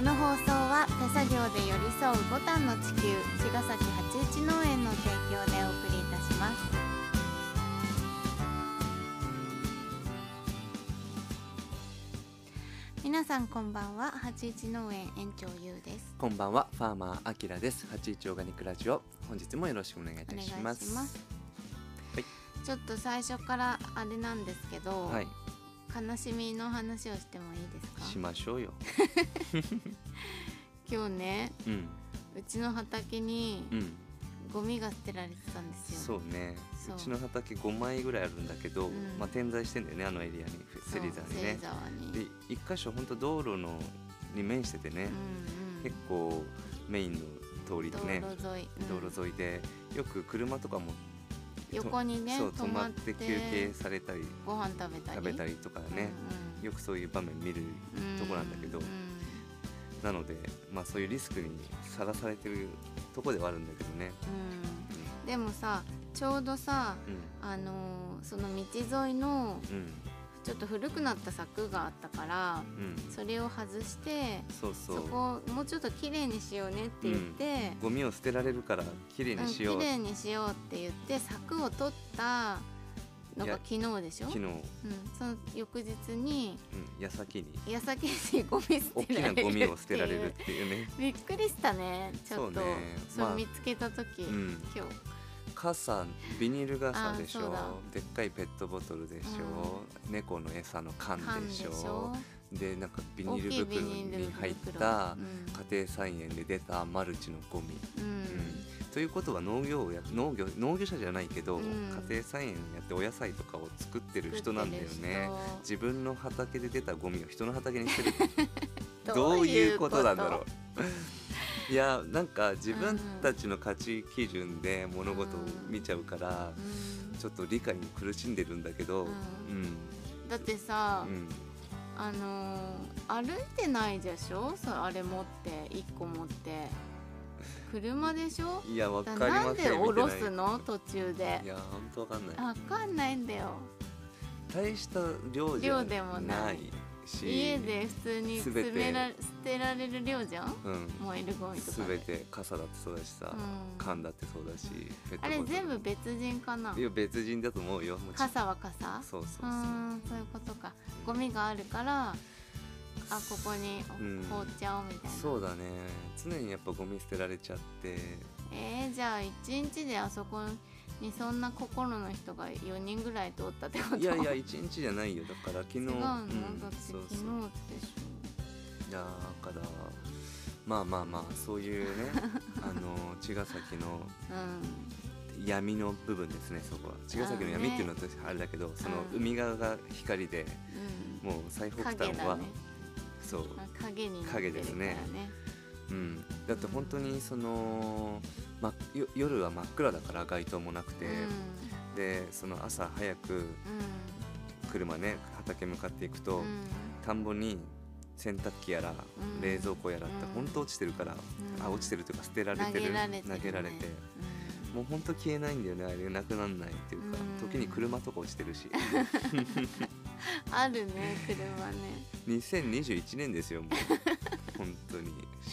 この放送は手作業で寄り添うボタンの地球茅ヶ崎八一農園の提供でお送りいたします。皆さんこんばんは八一農園園長ゆうです。こんばんは、ファーマーアキラです。八一オーガニックラジオ、本日もよろしくお願いいお願いしたしま。ますす。はい。ちょっと最初からあれなんですけど、はい、悲しみの話をしてもいいですか？しましょうよ。今日ねうん、うちの畑にうん、ゴミが捨てられてたんですよ。そうね。そう。うちの畑5枚ぐらいあるんだけど、うん。まあ点在してんだよね、あのエリアに、芹沢にね。で、一箇所本当道路のに面しててね、うんうん。結構メインの通りでね、道路沿い、うん。道路沿いでよく車とかも横にねそう止まってて休憩されたりご飯食べたり。食べたりとかね、よくそういう場面見るとこなんだけどうんなので、まあ、そういうリスクにさらされてるとこではあるんだけどね。うん。でもさちょうどさうん。あのーその道沿いのうんちょっと古くなった柵があったからうん、それを外してそうそそうこをもうちょっと綺麗にしようねって言って、ゴミを捨てられるからきれいうんにしよう、綺麗にしようって言って柵を取ったのが昨日でしょ？昨日、うん、うん、その翌日に矢先に。矢先にゴミ捨大きてられる。なゴミを捨てられるっってていうね。い うびっくりしたねちょっと。そうね。まあ。そう見つけた時、うん。今日傘ビニール傘でしょ。でっかいペットボトルでしょ、猫の餌の缶缶でしょ。でなんかビニール袋に入った袋。家庭菜園で出たマルチのゴミ、うん、うん。うんということは農業をや農業農業者じゃないけど、うん。家庭菜園やってお野菜とかを作ってる人なんだよね。自分の畑で出たゴミを人の畑に捨てる。人どういうことなんだろういやなんか自分たちの価値基準で物事を見ちゃうから、うん。ちょっと理解に苦しんでるんだけど、ううん。んだってさ、うん。あのー歩いてないでしょ？そうあれ持って一個持って。車でしょ？いやわだかりなんで降ろすの？途中で。いや本当わかんない。わかんないんだよ。大した量じゃ量でもないないし家で普通に全てら捨てられる量じゃん？うん。燃えるゴミとかすで。べて傘だってそうだしさ、うん。缶だってそうだしあれ全部別人かな？いや別人だと思うよ傘は傘？そうそうそう。そういうことか。ゴミがあるからあここにうん。放っちゃおうみたいな、そうだね。常にやっぱゴミ捨てられちゃって。えー、じゃあ一日であそこにそんな心の人が4人ぐらい通ったってこと？いやいや一日じゃないよ。だから昨日。違うの、んだって昨日でしいやだからまあまあまあそういうね あの茅ヶ崎のょうん。闇の部分ですねそこは。茅ヶ崎の闇っていうのはあれだけど、そのうん海側が光でうん。もう最北端は、ね。そう。あ影になってるから影ですね。うん、だって本当にその、ま、よ夜は真っ暗だから街灯もなくて、でその朝早くうん。車ね畑向かっていくと、うん。うん田んぼに洗濯機やら、ん。冷蔵庫やらってうん。本当落ちてるから、ん。あ落ちてるというか捨てられてる投げられてるね。投げられて。もう本当消えないんだよねあれなくなんないっていうか、うん。時に車とか落ちてるし。う んあるね車ね。2021年ですよもう本当に。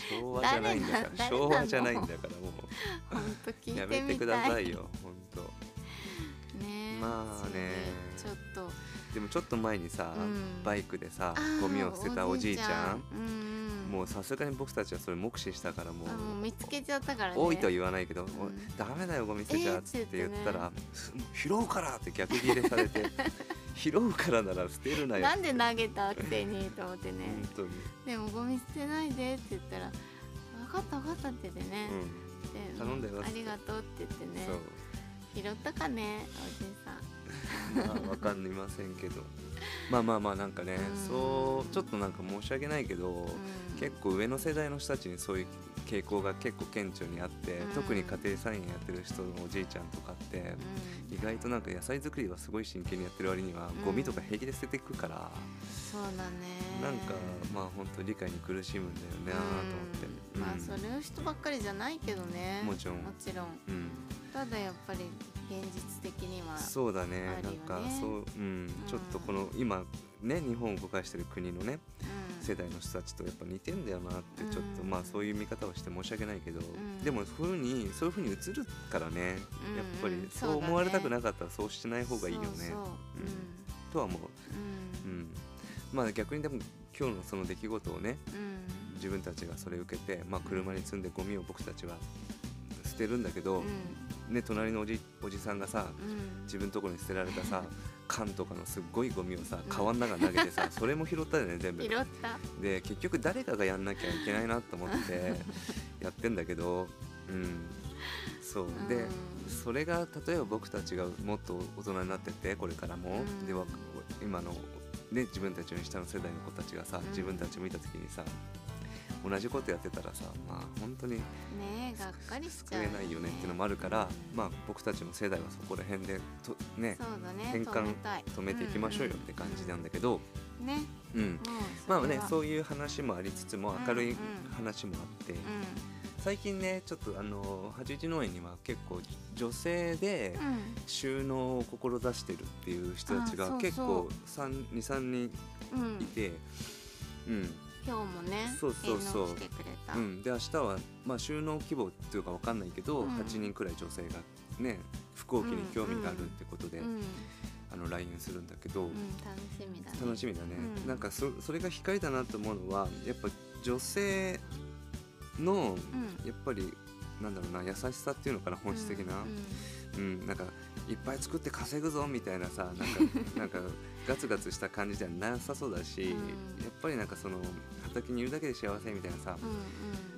昭和じゃないんだから。昭和じゃないんだからも本当聞うやいてみたい。めてくださいよ本当。ねまあね。ちょっと。でもちょっと前にさ、うん。バイクでさゴミを捨てたおじいちゃん。うんうん。もうさすがに僕たちはそれ目視したからもう。見つけちゃったからね。多いとは言わないけど、ん。おいダメだよゴミ捨てちゃっつって言ったら、えす拾うからって逆ギレされて 拾うからなら捨てるなよ。なんで投げたくせにと思ってね。でもゴミ捨てないでって言ったら分かった分かったって言ってね、うん、で頼んだよありがとうって言ってね。拾ったかねおじいさん。まあわかりませんけど。まあまあまあなんかね、うん。そうちょっとなんか申し訳ないけど、うん。結構上の世代の人たちにそういう傾向が結構顕著にあって、うん。特に家庭菜園やってる人のおじいちゃんとかって、うん。意外となんか野菜作りはすごい真剣にやってる割には、ん。ゴミとか平気で捨てていくからそうだね。なんかまあ本当理解に苦しむんだよねなと思って、うん。まあうん。それを人ばっかりじゃないけどね。もちろん。もちろん。うん。ただやっぱり現実的にはそうだね。なんかそう、うん。ちょっとこの今ね日本を動かしてる国のねうん世代の人たちとやっぱ似てんだよなってちょっと、うんまあそういう見方をして申し訳ないけど、ん。でもそういうふうにそういうふうに映るからね、うんやっぱりうんそう思われたくなかったらそうしない方がいいよね。そうそう。とは思う、うん。うん、まあ逆にでも今日のその出来事をねうん。自分たちがそれを受けて、まあ、車に積んでゴミを僕たちは捨てるんだけど、ね、隣のおじおじさんがさうん。自分のところに捨てられたさ 缶とかのすっごいゴミをさうん。川の中に投げてさ それも拾ったよね全部。拾った。で結局誰かがやんなきゃいけないなと思って やってんだけどうん。そう。でうん。それが例えば僕たちがもっと大人になってってこれからも、うん。では今の、ね、自分たちより下の世代の子たちがさうん。自分たちを見た時にさ同じことやってたらさまあ本当にねえがっかりしちゃう救えないよねっていうのもあるから、まあ、僕たちの世代はそこら辺でとねね変換止めていきましょうよって感じなんだけど、うんねうん、もうまあねうそういう話もありつつも明るいうんうん。話もあって、う最近ねちょっとあの八一農園には結構女性でんうん。収納を志してるっていう人たちが結構23人うん。いて、うん今日もねそうそうそう。営農来てくれた。うん、で明日は、まあ、収納規模っていうかわかんないけど、うん。8人くらい女性がね服置きに興味があるってことで、うん。うんあの LINE するんだけど、楽しみだね。楽しみだね、うん。なんかそそれが光だなと思うのはやっぱ女性のうん。やっぱりなんだろうな優しさっていうのかな本質的な、うん。なんかいっぱい作って稼ぐぞみたいなさなんか なんかガツガツした感じじゃなさそうだし、ぱりなんかその畑にいるだけで幸せみたいなさ、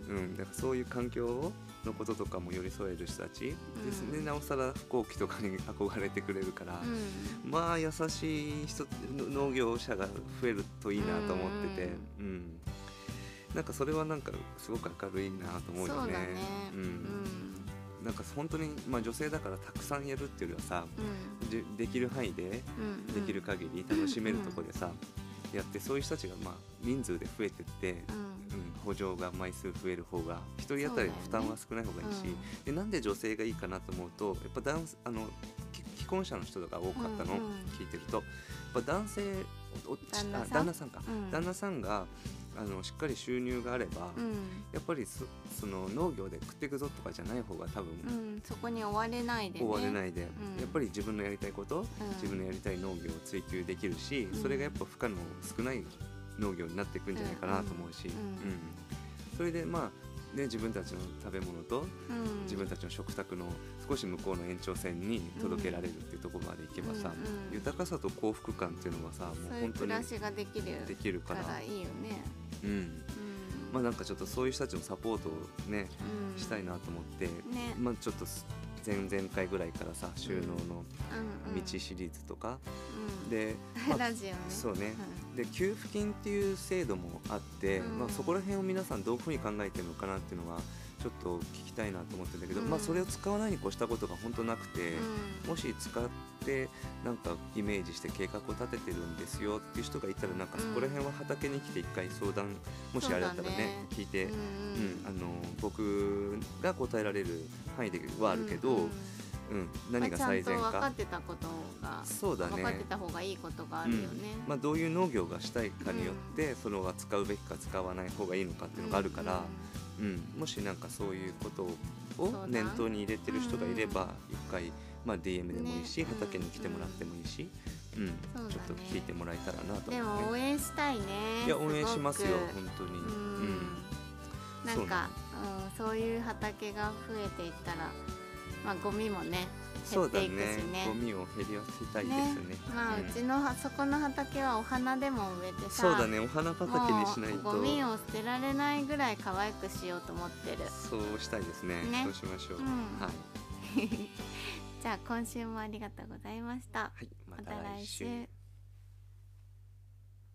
うんうん。うん、だからそういう環境のこととかも寄り添える人たちですね、うんなおさら飛行機とかに憧れてくれるから、うん。まあ優しい人の農業者が増えるといいなと思ってて、うんなんかそれはなんかすごく明るいなと思うよね。そうだね。ううん。んなんか本当に、まあ、女性だからたくさんやるっていうよりはさうん。でできる範囲でうんできる限り楽しめるところでさ、やってそういう人たちがまあ人数で増えてって、うん。うん、補助が枚数増える方が1人当たりの負担は少ない方がいいし、でなんで女性がいいかなと思うとやっぱ男あの婚者の人が多かったの、うんうん。聞いてると。やっぱ男性お旦那さん？あ旦那さんか、うん。旦那さんがあのしっかり収入があれば、うん。やっぱりそその農業で食っていくぞとかじゃない方が多分、うん。そこに追われないでね。終われないで、うん。やっぱり自分のやりたいこと、うん。自分のやりたい農業を追求できるし、うん。それがやっぱ負荷の少ない農業になっていくんじゃないかなと思うし、それでまあ、ね、自分たちの食べ物とうん。自分たちの食卓の少し向こうの延長線に届けられるっていうところまでいけばさ、うんうん豊かさと幸福感っていうのはさもそう本当に暮らしができるできるか、かららいいよね。うん、うん。まあなんかちょっとそういう人たちのサポートをね、うん。したいなと思って、ね。まあちょっとす前々回ぐらいからさ収納の道シリーズとか、うん。で、ま あラジオね。そうねで給付金っていう制度もあって、うん。まあ、そこら辺を皆さんどういうふうに考えてるのかなっていうのはちょっと聞きたいなと思ってるんだけど、うん。まあ、それを使わないに越したことが本当なくて、うん。もし使ってなんかイメージして計画を立ててるんですよっていう人がいたらなんかそこら辺は畑に来て一回相談もしあれだったらねね。聞いて、うんうんあの僕が答えられる範囲ではあるけど、うん。うん何が最善か。まあちゃんと分かってたことがそうだね。分かってた方がいいことがあるよね、まあ、どういう農業がしたいかによって、そのは使うべきか使わない方がいいのかっていうのがあるから、うん。もしなんかそういうことを念頭に入れてる人がいれば一回、まあ、DM でもいいし、ね。畑に来てもらってもいいし、うん。ね。ちょっと聞いてもらえたらなとね。も応援したいねいや応援しますよ本当に。うん。なんかうん、そういう畑が増えていったら、まあ、ゴミもね減っていくしね。ねゴミを減らせたいですね。まあ、ううんちのはそこの畑はお花でも植えてさそうだね。お花畑にしないと。ゴミを捨てられないぐらい可愛くしようと思ってる。そうしたいですね。ね。そうしましょう、うん。はい、じゃあ今週もありがとうございました。はい、ままた来週